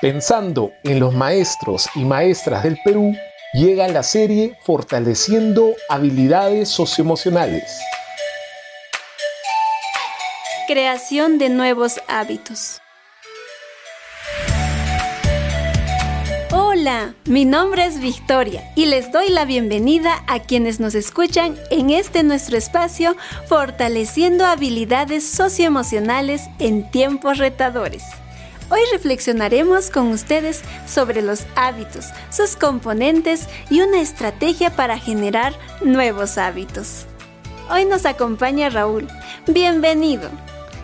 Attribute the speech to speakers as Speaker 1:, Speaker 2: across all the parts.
Speaker 1: Pensando en los maestros y maestras del Perú, llega la serie Fortaleciendo habilidades socioemocionales.
Speaker 2: Creación de nuevos hábitos. Hola, mi nombre es Victoria y les doy la bienvenida a quienes nos escuchan en este nuestro espacio Fortaleciendo habilidades socioemocionales en tiempos retadores. Hoy reflexionaremos con ustedes sobre los hábitos, sus componentes y una estrategia para generar nuevos hábitos. Hoy nos acompaña Raúl. Bienvenido.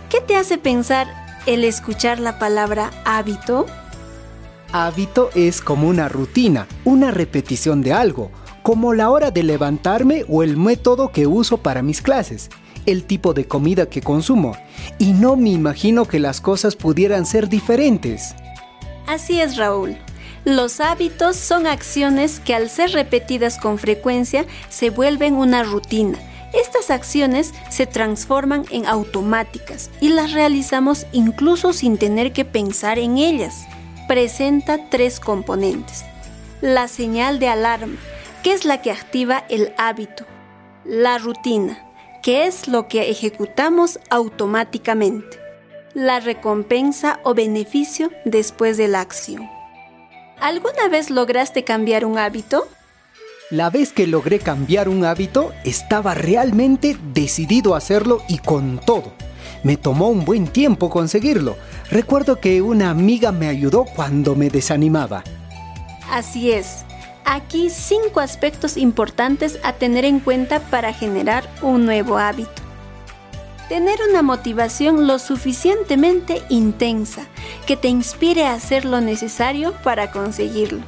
Speaker 2: ¿Qué te hace pensar el escuchar la palabra hábito?
Speaker 3: Hábito es como una rutina, una repetición de algo, como la hora de levantarme o el método que uso para mis clases el tipo de comida que consumo y no me imagino que las cosas pudieran ser diferentes.
Speaker 2: Así es, Raúl. Los hábitos son acciones que al ser repetidas con frecuencia se vuelven una rutina. Estas acciones se transforman en automáticas y las realizamos incluso sin tener que pensar en ellas. Presenta tres componentes. La señal de alarma, que es la que activa el hábito. La rutina, que es lo que ejecutamos automáticamente, la recompensa o beneficio después de la acción. ¿Alguna vez lograste cambiar un hábito?
Speaker 3: La vez que logré cambiar un hábito, estaba realmente decidido a hacerlo y con todo. Me tomó un buen tiempo conseguirlo. Recuerdo que una amiga me ayudó cuando me desanimaba.
Speaker 2: Así es, Aquí cinco aspectos importantes a tener en cuenta para generar un nuevo hábito. Tener una motivación lo suficientemente intensa que te inspire a hacer lo necesario para conseguirlo.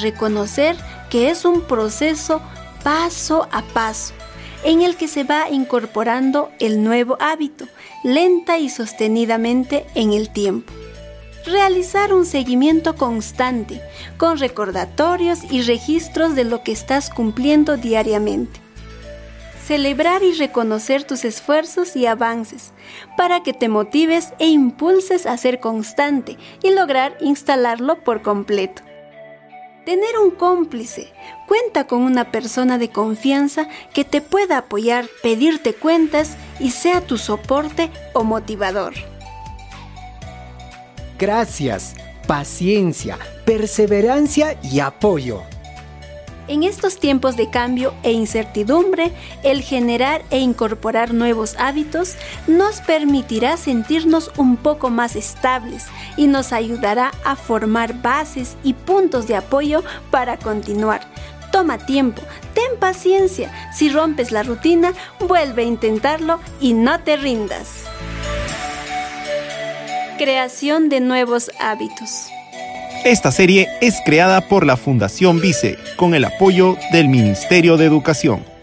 Speaker 2: Reconocer que es un proceso paso a paso en el que se va incorporando el nuevo hábito lenta y sostenidamente en el tiempo realizar un seguimiento constante, con recordatorios y registros de lo que estás cumpliendo diariamente. Celebrar y reconocer tus esfuerzos y avances para que te motives e impulses a ser constante y lograr instalarlo por completo. Tener un cómplice. Cuenta con una persona de confianza que te pueda apoyar, pedirte cuentas y sea tu soporte o motivador
Speaker 3: gracias, paciencia, perseverancia y apoyo.
Speaker 2: En estos tiempos de cambio e incertidumbre, el generar e incorporar nuevos hábitos nos permitirá sentirnos un poco más estables y nos ayudará a formar bases y puntos de apoyo para continuar. Toma tiempo, ten paciencia, si rompes la rutina, vuelve a intentarlo y no te rindas. Creación de nuevos hábitos.
Speaker 4: Esta serie es creada por la Fundación Vice con el apoyo del Ministerio de Educación.